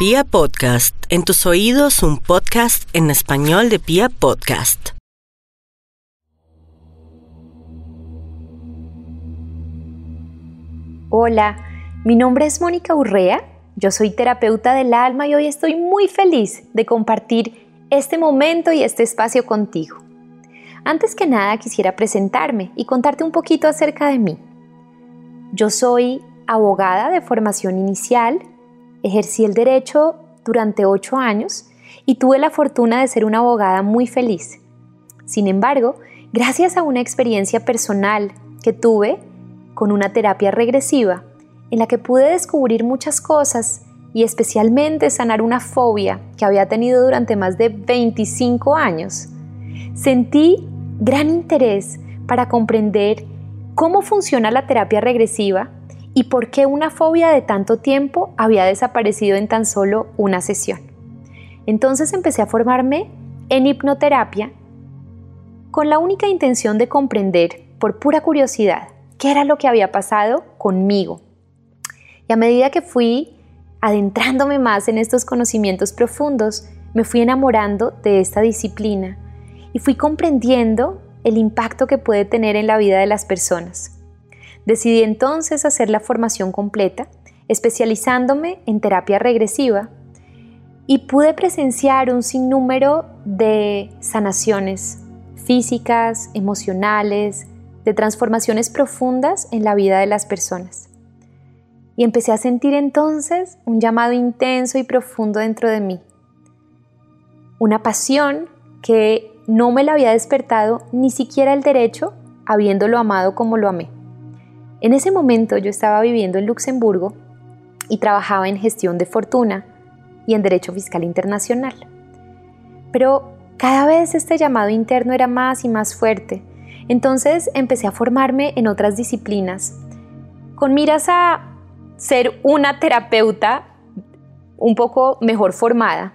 Pia Podcast, en tus oídos un podcast en español de Pia Podcast. Hola, mi nombre es Mónica Urrea, yo soy terapeuta del alma y hoy estoy muy feliz de compartir este momento y este espacio contigo. Antes que nada quisiera presentarme y contarte un poquito acerca de mí. Yo soy abogada de formación inicial, ejercí el derecho durante ocho años y tuve la fortuna de ser una abogada muy feliz. Sin embargo, gracias a una experiencia personal que tuve con una terapia regresiva, en la que pude descubrir muchas cosas y especialmente sanar una fobia que había tenido durante más de 25 años, sentí gran interés para comprender cómo funciona la terapia regresiva y por qué una fobia de tanto tiempo había desaparecido en tan solo una sesión. Entonces empecé a formarme en hipnoterapia con la única intención de comprender, por pura curiosidad, qué era lo que había pasado conmigo. Y a medida que fui adentrándome más en estos conocimientos profundos, me fui enamorando de esta disciplina y fui comprendiendo el impacto que puede tener en la vida de las personas. Decidí entonces hacer la formación completa, especializándome en terapia regresiva y pude presenciar un sinnúmero de sanaciones físicas, emocionales, de transformaciones profundas en la vida de las personas. Y empecé a sentir entonces un llamado intenso y profundo dentro de mí. Una pasión que no me la había despertado ni siquiera el derecho habiéndolo amado como lo amé. En ese momento yo estaba viviendo en Luxemburgo y trabajaba en gestión de fortuna y en derecho fiscal internacional. Pero cada vez este llamado interno era más y más fuerte. Entonces empecé a formarme en otras disciplinas, con miras a ser una terapeuta un poco mejor formada.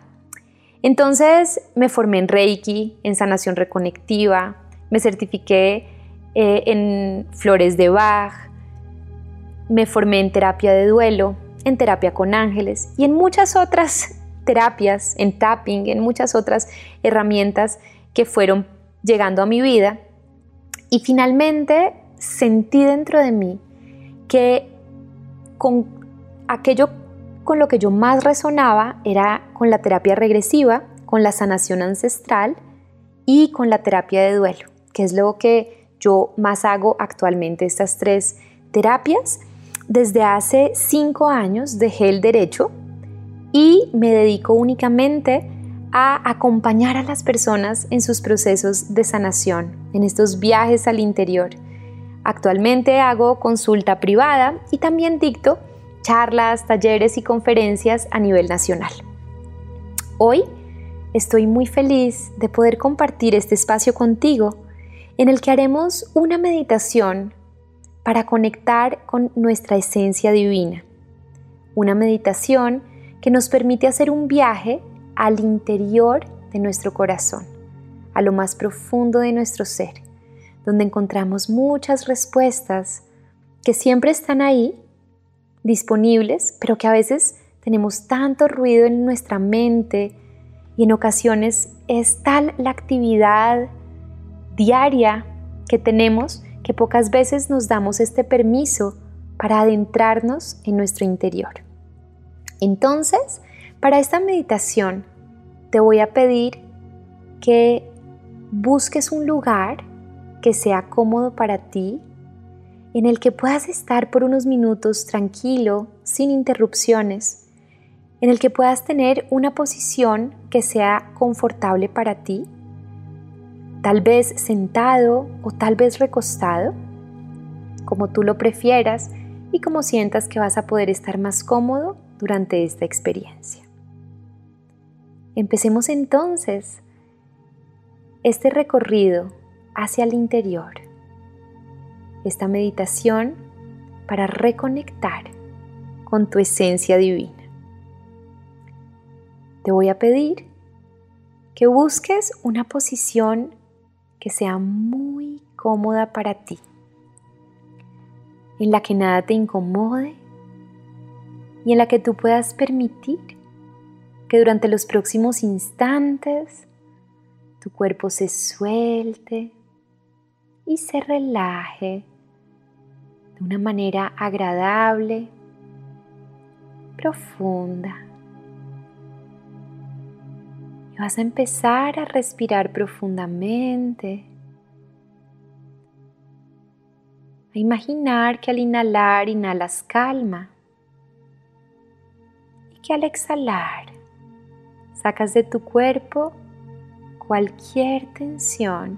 Entonces me formé en Reiki, en sanación reconectiva, me certifiqué eh, en flores de Bach, me formé en terapia de duelo, en terapia con ángeles y en muchas otras terapias, en tapping, en muchas otras herramientas que fueron llegando a mi vida. Y finalmente sentí dentro de mí que con aquello con lo que yo más resonaba era con la terapia regresiva, con la sanación ancestral y con la terapia de duelo, que es lo que yo más hago actualmente, estas tres terapias desde hace cinco años dejé el derecho y me dedico únicamente a acompañar a las personas en sus procesos de sanación, en estos viajes al interior. Actualmente hago consulta privada y también dicto charlas, talleres y conferencias a nivel nacional. Hoy estoy muy feliz de poder compartir este espacio contigo en el que haremos una meditación para conectar con nuestra esencia divina. Una meditación que nos permite hacer un viaje al interior de nuestro corazón, a lo más profundo de nuestro ser, donde encontramos muchas respuestas que siempre están ahí, disponibles, pero que a veces tenemos tanto ruido en nuestra mente y en ocasiones es tal la actividad diaria que tenemos que pocas veces nos damos este permiso para adentrarnos en nuestro interior. Entonces, para esta meditación te voy a pedir que busques un lugar que sea cómodo para ti, en el que puedas estar por unos minutos tranquilo, sin interrupciones, en el que puedas tener una posición que sea confortable para ti tal vez sentado o tal vez recostado, como tú lo prefieras y como sientas que vas a poder estar más cómodo durante esta experiencia. Empecemos entonces este recorrido hacia el interior, esta meditación para reconectar con tu esencia divina. Te voy a pedir que busques una posición que sea muy cómoda para ti, en la que nada te incomode y en la que tú puedas permitir que durante los próximos instantes tu cuerpo se suelte y se relaje de una manera agradable, profunda. Y vas a empezar a respirar profundamente. A imaginar que al inhalar inhalas calma y que al exhalar sacas de tu cuerpo cualquier tensión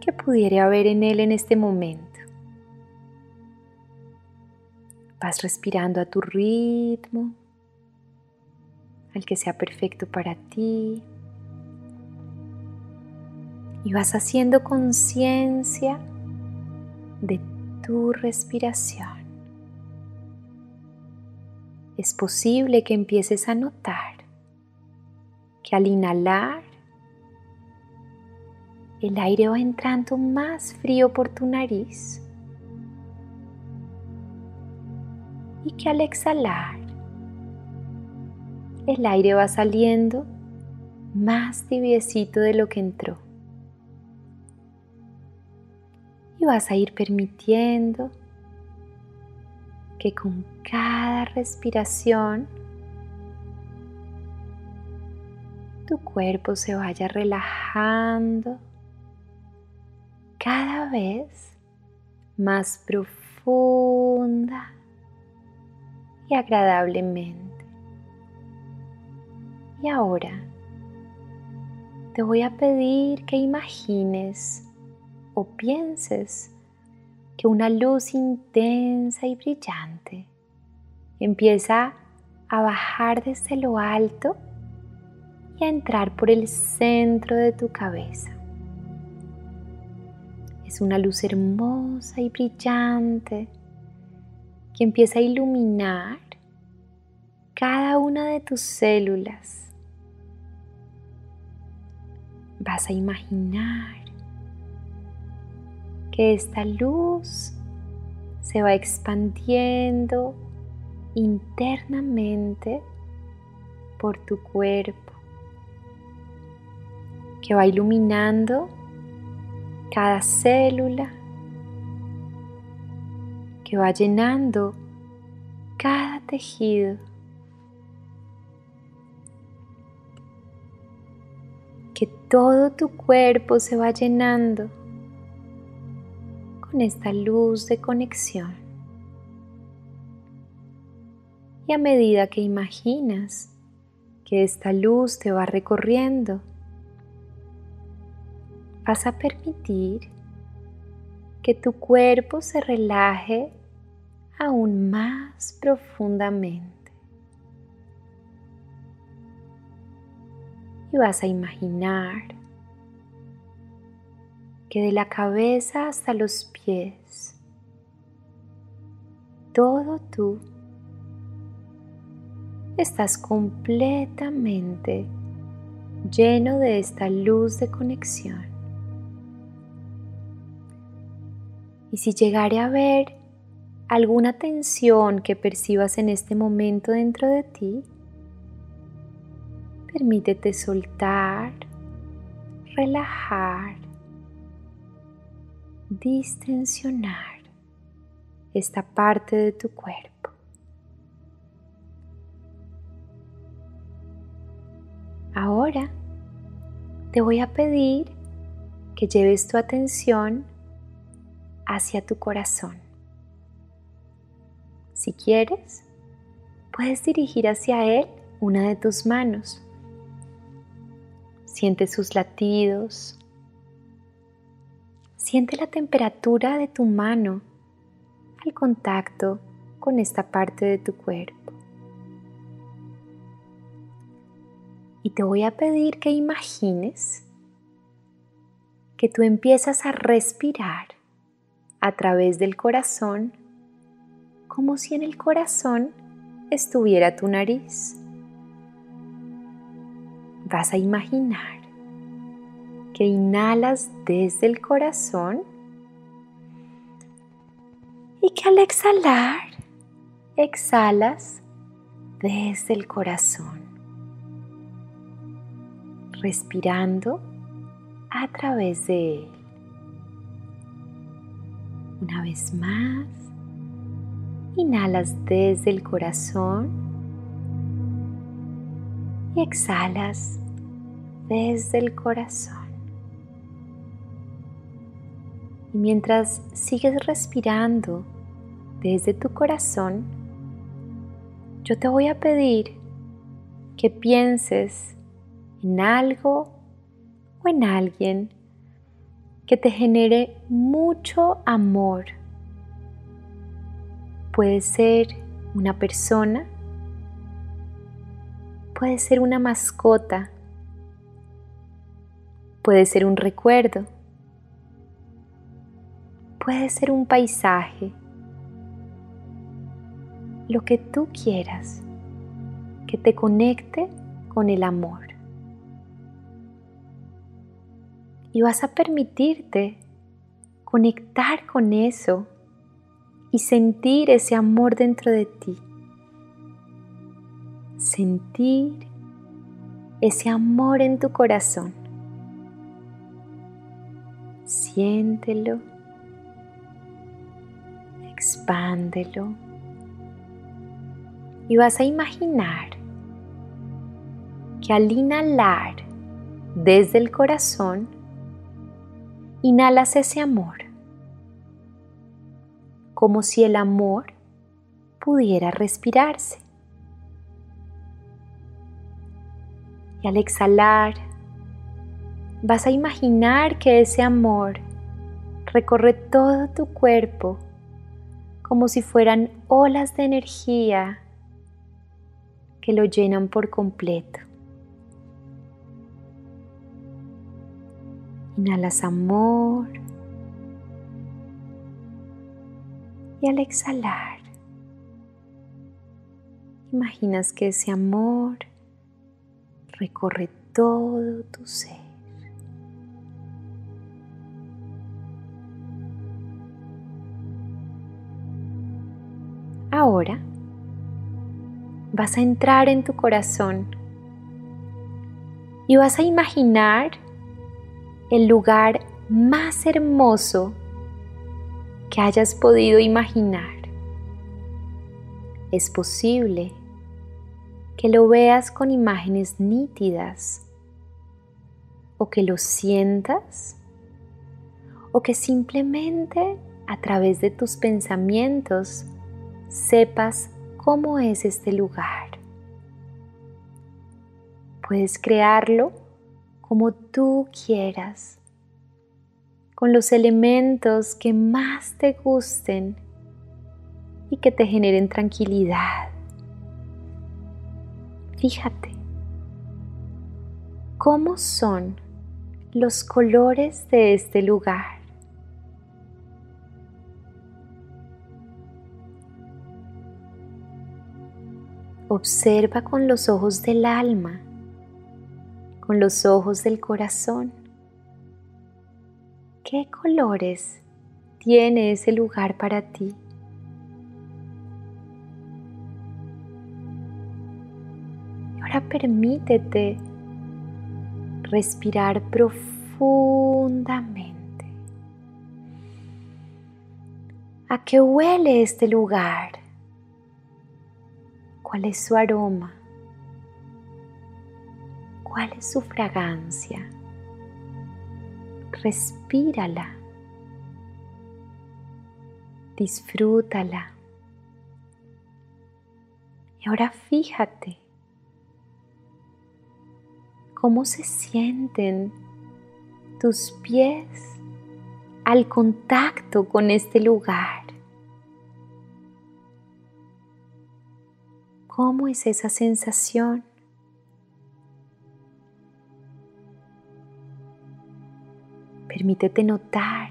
que pudiera haber en él en este momento. Vas respirando a tu ritmo, al que sea perfecto para ti. Y vas haciendo conciencia de tu respiración. Es posible que empieces a notar que al inhalar el aire va entrando más frío por tu nariz y que al exhalar el aire va saliendo más tibiecito de lo que entró. Y vas a ir permitiendo que con cada respiración tu cuerpo se vaya relajando cada vez más profunda y agradablemente. Y ahora te voy a pedir que imagines o pienses que una luz intensa y brillante empieza a bajar desde lo alto y a entrar por el centro de tu cabeza. Es una luz hermosa y brillante que empieza a iluminar cada una de tus células. Vas a imaginar que esta luz se va expandiendo internamente por tu cuerpo, que va iluminando cada célula que va llenando cada tejido. Todo tu cuerpo se va llenando con esta luz de conexión. Y a medida que imaginas que esta luz te va recorriendo, vas a permitir que tu cuerpo se relaje aún más profundamente. Y vas a imaginar que de la cabeza hasta los pies, todo tú estás completamente lleno de esta luz de conexión. Y si llegare a ver alguna tensión que percibas en este momento dentro de ti, permítete soltar, relajar, distensionar esta parte de tu cuerpo. Ahora te voy a pedir que lleves tu atención hacia tu corazón. Si quieres, puedes dirigir hacia él una de tus manos. Siente sus latidos. Siente la temperatura de tu mano al contacto con esta parte de tu cuerpo. Y te voy a pedir que imagines que tú empiezas a respirar a través del corazón como si en el corazón estuviera tu nariz. Vas a imaginar que inhalas desde el corazón y que al exhalar, exhalas desde el corazón. respirando a través de él. Una vez más, inhalas desde el corazón y exhalas desde el corazón. Y mientras sigues respirando desde tu corazón, yo te voy a pedir que pienses en algo o en alguien que te genere mucho amor. Puede ser una persona, puede ser una mascota, puede ser un recuerdo, puede ser un paisaje, lo que tú quieras que te conecte con el amor. Y vas a permitirte conectar con eso y sentir ese amor dentro de ti. Sentir ese amor en tu corazón. Siéntelo. Expándelo. Y vas a imaginar que al inhalar desde el corazón, inhalas ese amor, como si el amor pudiera respirarse. Y al exhalar, vas a imaginar que ese amor recorre todo tu cuerpo como si fueran olas de energía que lo llenan por completo. Inhalas amor. Y al exhalar, imaginas que ese amor recorre todo tu ser. Ahora vas a entrar en tu corazón y vas a imaginar el lugar más hermoso que hayas podido imaginar. Es posible que lo veas con imágenes nítidas o que lo sientas o que simplemente a través de tus pensamientos sepas cómo es este lugar. Puedes crearlo como tú quieras, con los elementos que más te gusten y que te generen tranquilidad. Fíjate cómo son los colores de este lugar. Observa con los ojos del alma con los ojos del corazón. ¿Qué colores tiene ese lugar para ti? Permítete respirar profundamente. ¿A qué huele este lugar? ¿Cuál es su aroma? cuál es su fragancia. Respírala. Disfrútala. Y ahora fíjate cómo se sienten tus pies al contacto con este lugar. ¿Cómo es esa sensación? Permítete notar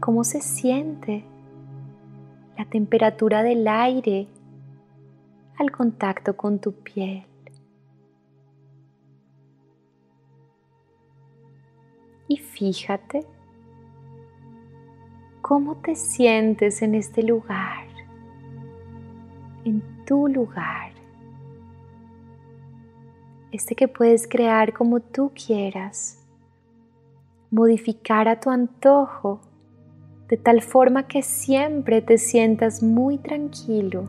cómo se siente la temperatura del aire al contacto con tu piel. Y fíjate cómo te sientes en este lugar, en tu lugar. este que puedes crear como tú quieras, modificar a tu antojo de tal forma que siempre te sientas muy tranquilo,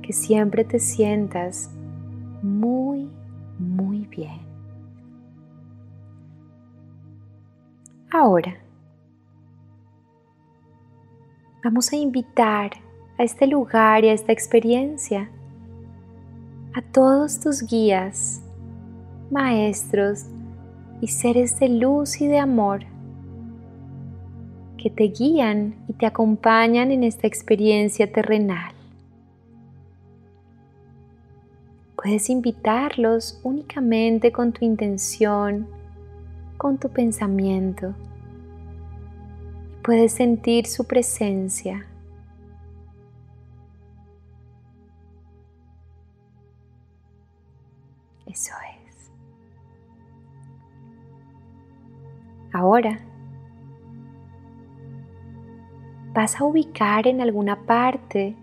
que siempre te sientas muy, muy bien. Ahora, vamos a invitar a este lugar y a esta experiencia a todos tus guías, maestros y seres de luz y de amor que te guían y te acompañan en esta experiencia terrenal. Puedes invitarlos únicamente con tu intención, con tu pensamiento. Puedes sentir su presencia. Eso es. Ahora vas a ubicar en alguna parte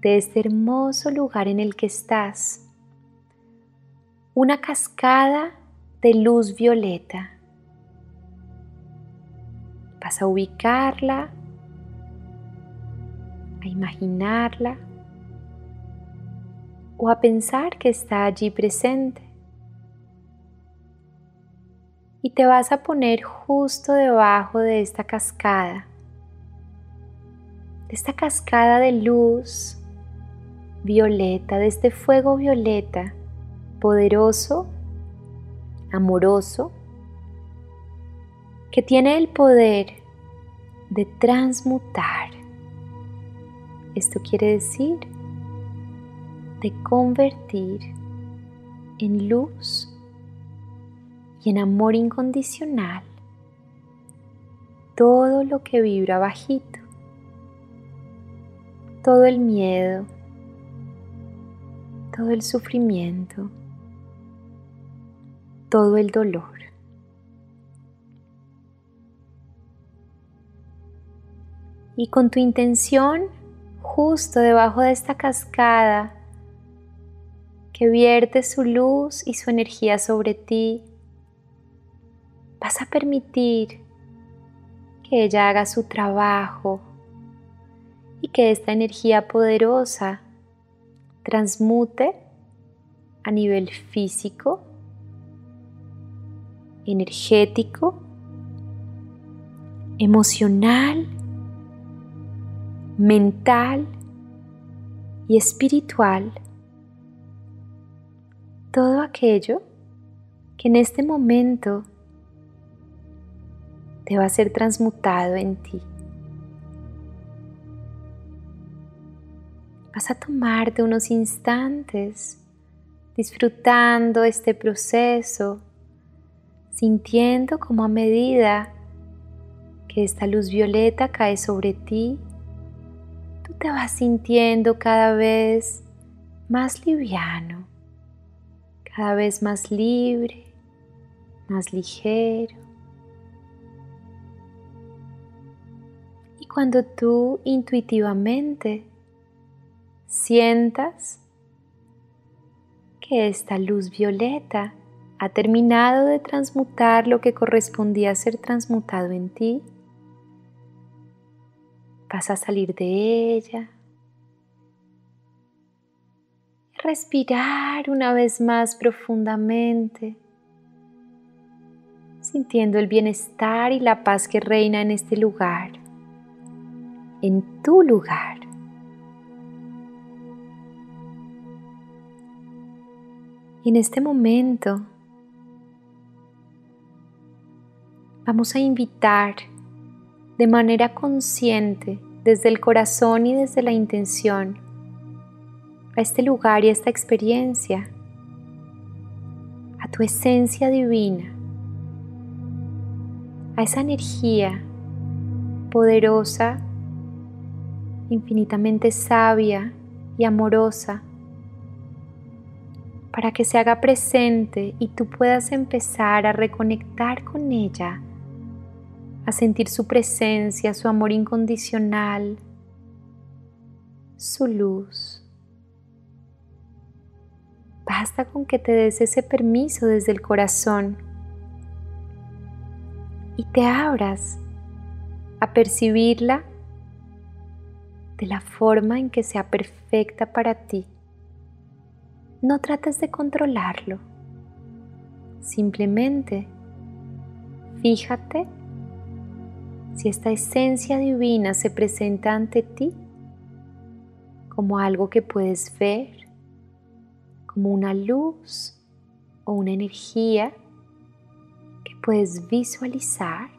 de este hermoso lugar en el que estás una cascada de luz violeta. Vas a ubicarla, a imaginarla o a pensar que está allí presente. Y te vas a poner justo debajo de esta cascada, de esta cascada de luz violeta, de este fuego violeta, poderoso, amoroso, que tiene el poder de transmutar. Esto quiere decir de convertir en luz y en amor incondicional todo lo que vibra bajito, todo el miedo, todo el sufrimiento, todo el dolor. Y con tu intención, justo debajo de esta cascada, que vierte su luz y su energía sobre ti, vas a permitir que ella haga su trabajo y que esta energía poderosa transmute a nivel físico, energético, emocional, mental y espiritual todo aquello que en este momento te va a ser transmutado en ti. Vas a tomarte unos instantes disfrutando este proceso, sintiendo como a medida que esta luz violeta cae sobre ti, tú te vas sintiendo cada vez más liviano cada vez más libre, más ligero. Y cuando tú intuitivamente sientas que esta luz violeta ha terminado de transmutar lo que correspondía ser transmutado en ti, vas a salir de ella respirar una vez más profundamente, sintiendo el bienestar y la paz que reina en este lugar, en tu lugar. Y en este momento vamos a invitar de manera consciente, desde el corazón y desde la intención, a este lugar y a esta experiencia, a tu esencia divina, a esa energía poderosa, infinitamente sabia y amorosa, para que se haga presente y tú puedas empezar a reconectar con ella, a sentir su presencia, su amor incondicional, su luz Basta con que te des ese permiso desde el corazón y te abras a percibirla de la forma en que sea perfecta para ti. No trates de controlarlo. Simplemente fíjate si esta esencia divina se presenta ante ti como algo que puedes ver, como una luz o una energía que puedes visualizar.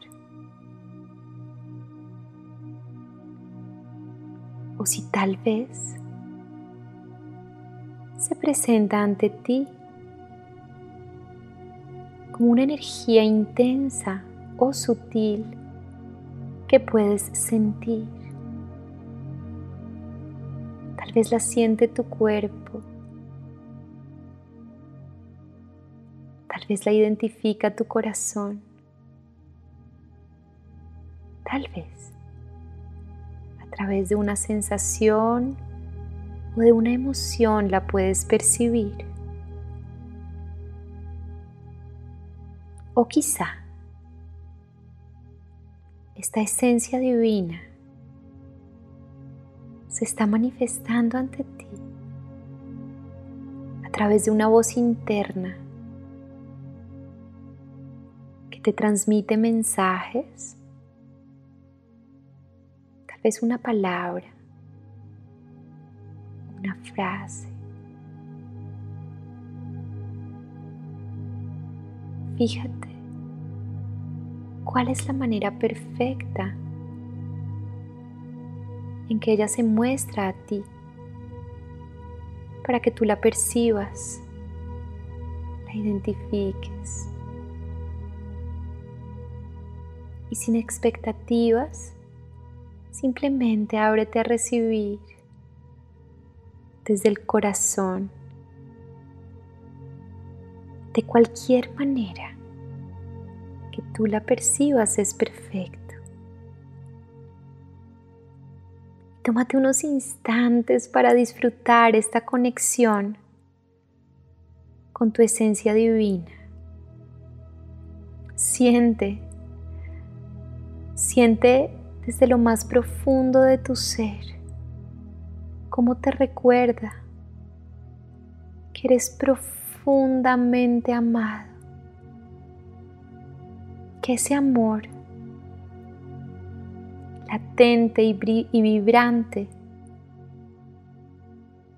O si tal vez se presenta ante ti como una energía intensa o sutil que puedes sentir. Tal vez la siente tu cuerpo. Tal vez la identifica tu corazón. Tal vez a través de una sensación o de una emoción la puedes percibir. O quizá esta esencia divina se está manifestando ante ti a través de una voz interna que te transmite mensajes, tal vez una palabra, una frase. Fíjate cuál es la manera perfecta en que ella se muestra a ti para que tú la percibas, la identifiques. Y sin expectativas, simplemente ábrete a recibir desde el corazón, de cualquier manera tú la percibas es perfecto. Tómate unos instantes para disfrutar esta conexión con tu esencia divina. Siente, siente desde lo más profundo de tu ser cómo te recuerda que eres profundamente amado que ese amor latente y, vibrante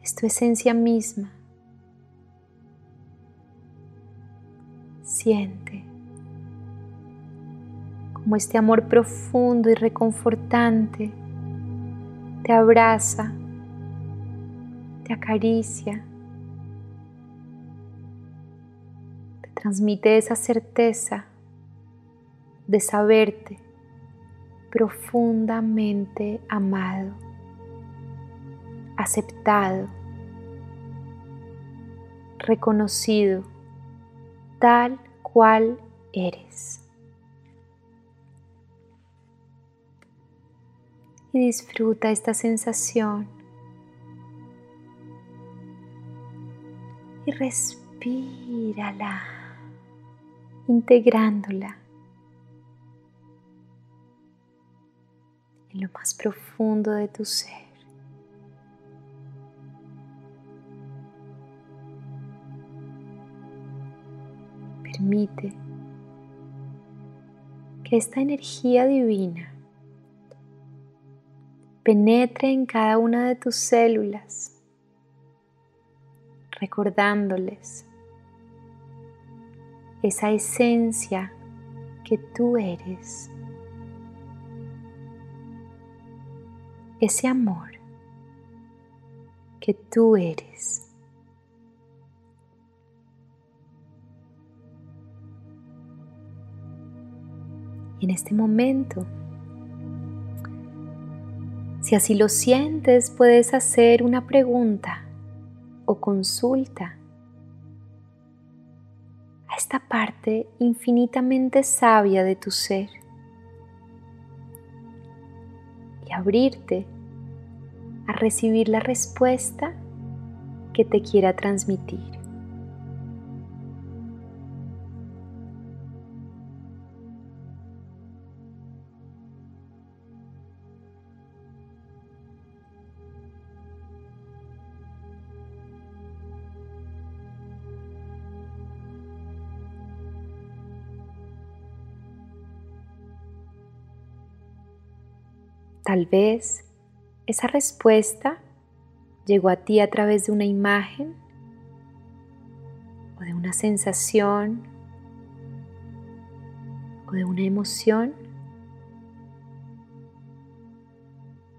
es tu esencia misma. Siente como este amor profundo y reconfortante te abraza, te acaricia, te transmite esa certeza de saberte profundamente amado, aceptado, reconocido tal cual eres. Y disfruta esta sensación. Y respírala, integrándola lo más profundo de tu ser. Permite que esta energía divina penetre en cada una de tus células, recordándoles esa esencia que tú eres. Ese amor que tú eres. Y en este momento, si así lo sientes, puedes hacer una pregunta o consulta a esta parte infinitamente sabia de tu ser. Abrirte a recibir la respuesta que te quiera transmitir. Tal vez esa respuesta llegó a ti a través de una imagen o de una sensación o de una emoción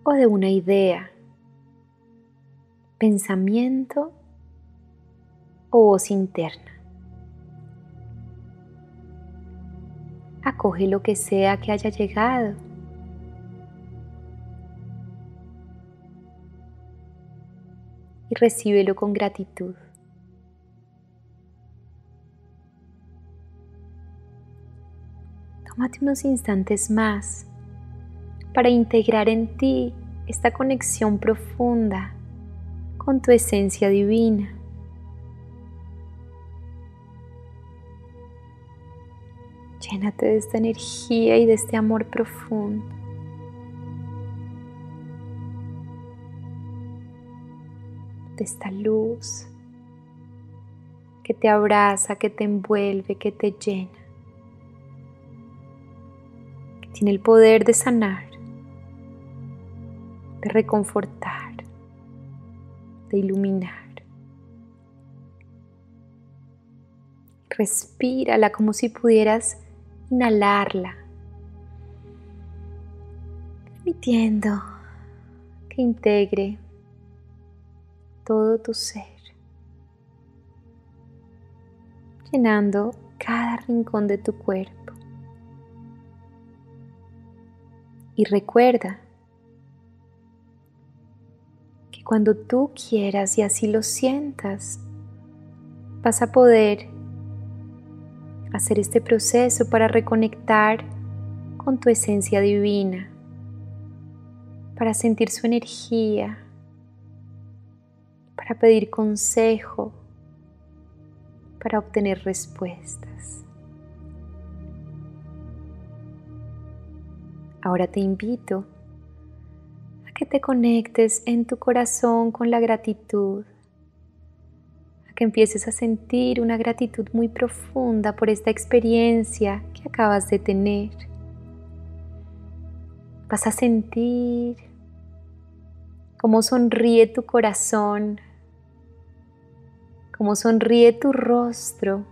o de una idea, pensamiento o voz interna. Acoge lo que sea que haya llegado. Y recíbelo con gratitud. Tómate unos instantes más para integrar en ti esta conexión profunda con tu esencia divina. Llénate de esta energía y de este amor profundo. De esta luz que te abraza, que te envuelve, que te llena. Que tiene el poder de sanar, de reconfortar, de iluminar. Respírala como si pudieras inhalarla, permitiendo que integre todo tu ser, llenando cada rincón de tu cuerpo. Y recuerda que cuando tú quieras y así lo sientas, vas a poder hacer este proceso para reconectar con tu esencia divina, para sentir su energía, para pedir consejo, para obtener respuestas. Ahora te invito a que te conectes en tu corazón con la gratitud que empieces a sentir una gratitud muy profunda por esta experiencia que acabas de tener. Vas a sentir cómo sonríe tu corazón, cómo sonríe tu rostro,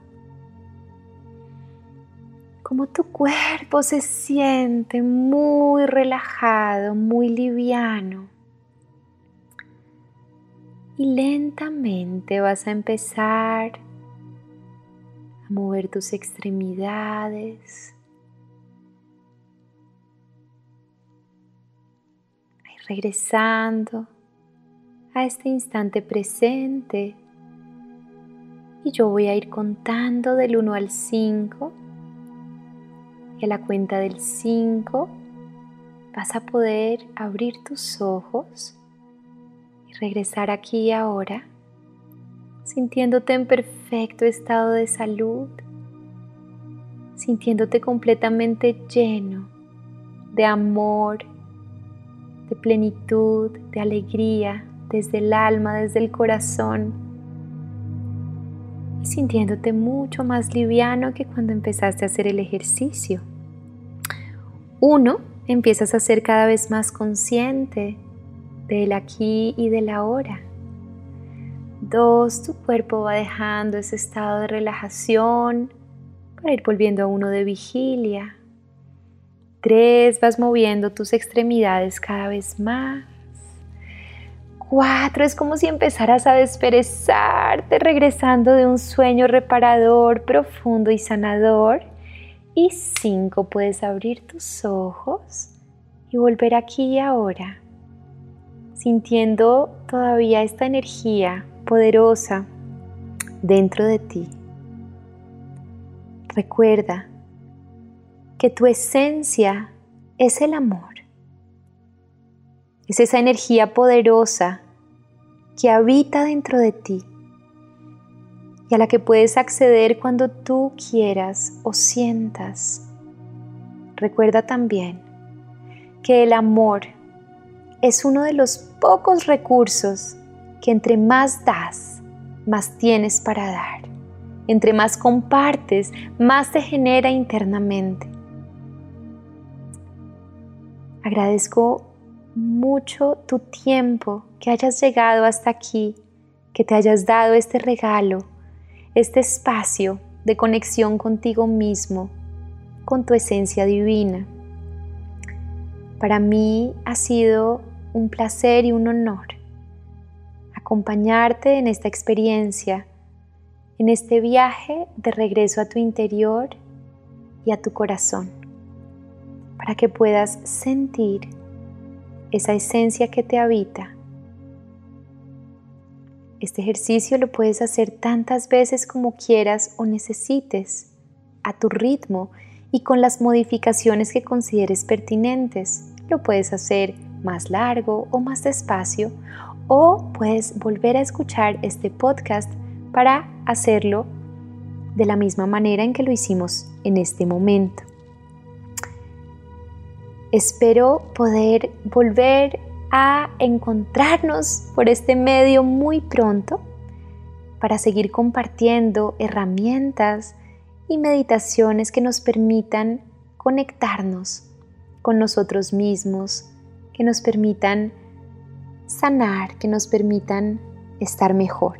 cómo tu cuerpo se siente muy relajado, muy liviano y lentamente vas a empezar a mover tus extremidades. regresando a este instante presente y yo voy a ir contando del 1 al 5 y a la cuenta del 5 vas a poder abrir tus ojos regresar aquí y ahora, sintiéndote en perfecto estado de salud, sintiéndote completamente lleno de amor, de plenitud, de alegría, desde el alma, desde el corazón, y sintiéndote mucho más liviano que cuando empezaste a hacer el ejercicio. Uno, empiezas a ser cada vez más consciente del aquí y del ahora. Dos, tu cuerpo va dejando ese estado de relajación para ir volviendo a uno de vigilia. Tres, vas moviendo tus extremidades cada vez más. Cuatro, es como si empezaras a desperezarte, regresando de un sueño reparador, profundo y sanador. Y cinco, puedes abrir tus ojos y volver aquí y ahora sintiendo todavía esta energía poderosa dentro de ti. Recuerda que tu esencia es el amor. Es esa energía poderosa que habita dentro de ti y a la que puedes acceder cuando tú quieras o sientas. Recuerda también que el amor es uno de los pocos recursos que entre más das, más tienes para dar. Entre más compartes, más te genera internamente. Agradezco mucho tu tiempo, que hayas llegado hasta aquí, que te hayas dado este regalo, este espacio de conexión contigo mismo, con tu esencia divina. Para mí ha sido un placer y un honor acompañarte en esta experiencia, en este viaje de regreso a tu interior y a tu corazón, para que puedas sentir esa esencia que te habita. Este ejercicio lo puedes hacer tantas veces como quieras o necesites, a tu ritmo y con las modificaciones que consideres pertinentes. Lo puedes hacer más largo o más despacio o puedes volver a escuchar este podcast para hacerlo de la misma manera en que lo hicimos en este momento. Espero poder volver a encontrarnos por este medio muy pronto para seguir compartiendo herramientas y meditaciones que nos permitan conectarnos con nosotros mismos, que nos permitan sanar, que nos permitan estar mejor.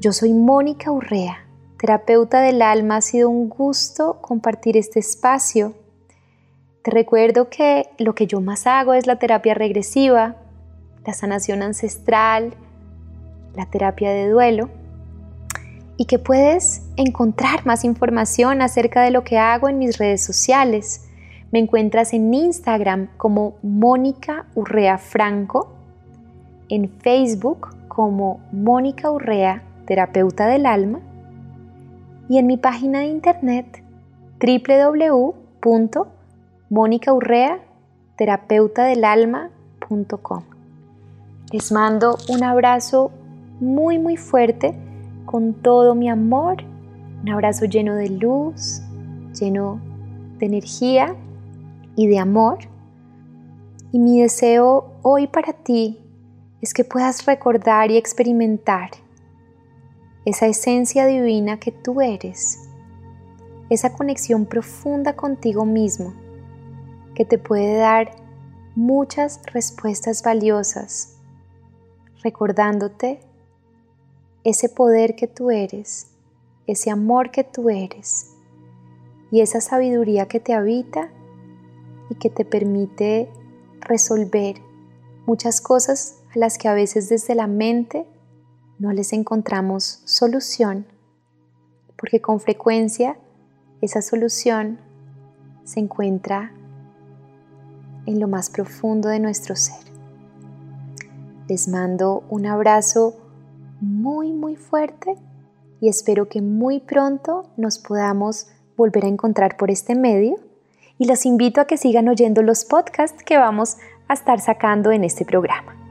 Yo soy Mónica Urrea, terapeuta del alma. Ha sido un gusto compartir este espacio te recuerdo que lo que yo más hago es la terapia regresiva, la sanación ancestral, la terapia de duelo y que puedes encontrar más información acerca de lo que hago en mis redes sociales. Me encuentras en Instagram como Mónica Urrea Franco, en Facebook como Mónica Urrea, terapeuta del alma, y en mi página de internet www Mónica Urrea, terapeuta del alma.com. Les mando un abrazo muy muy fuerte con todo mi amor, un abrazo lleno de luz, lleno de energía y de amor. Y mi deseo hoy para ti es que puedas recordar y experimentar esa esencia divina que tú eres, esa conexión profunda contigo mismo que te puede dar muchas respuestas valiosas, recordándote ese poder que tú eres, ese amor que tú eres y esa sabiduría que te habita y que te permite resolver muchas cosas a las que a veces desde la mente no les encontramos solución, porque con frecuencia esa solución se encuentra en lo más profundo de nuestro ser. Les mando un abrazo muy muy fuerte y espero que muy pronto nos podamos volver a encontrar por este medio y los invito a que sigan oyendo los podcasts que vamos a estar sacando en este programa.